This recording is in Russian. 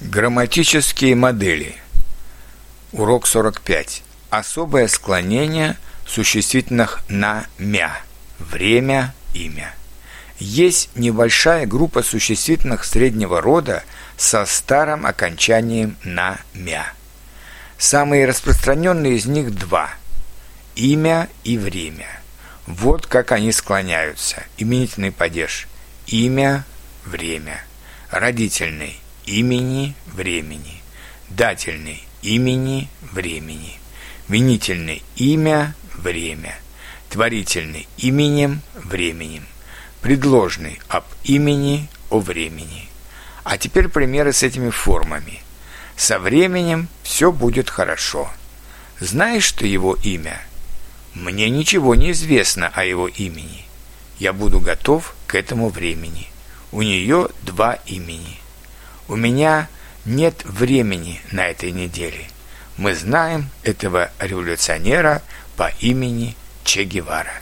Грамматические модели. Урок 45. Особое склонение существительных на «мя». Время, имя. Есть небольшая группа существительных среднего рода со старым окончанием на «мя». Самые распространенные из них два – имя и время. Вот как они склоняются. Именительный падеж – имя, время. Родительный – имени времени, дательный имени времени, винительный имя время, творительный именем временем, предложный об имени о времени. А теперь примеры с этими формами. Со временем все будет хорошо. Знаешь, что его имя? Мне ничего не известно о его имени. Я буду готов к этому времени. У нее два имени – у меня нет времени на этой неделе. Мы знаем этого революционера по имени Че Гевара.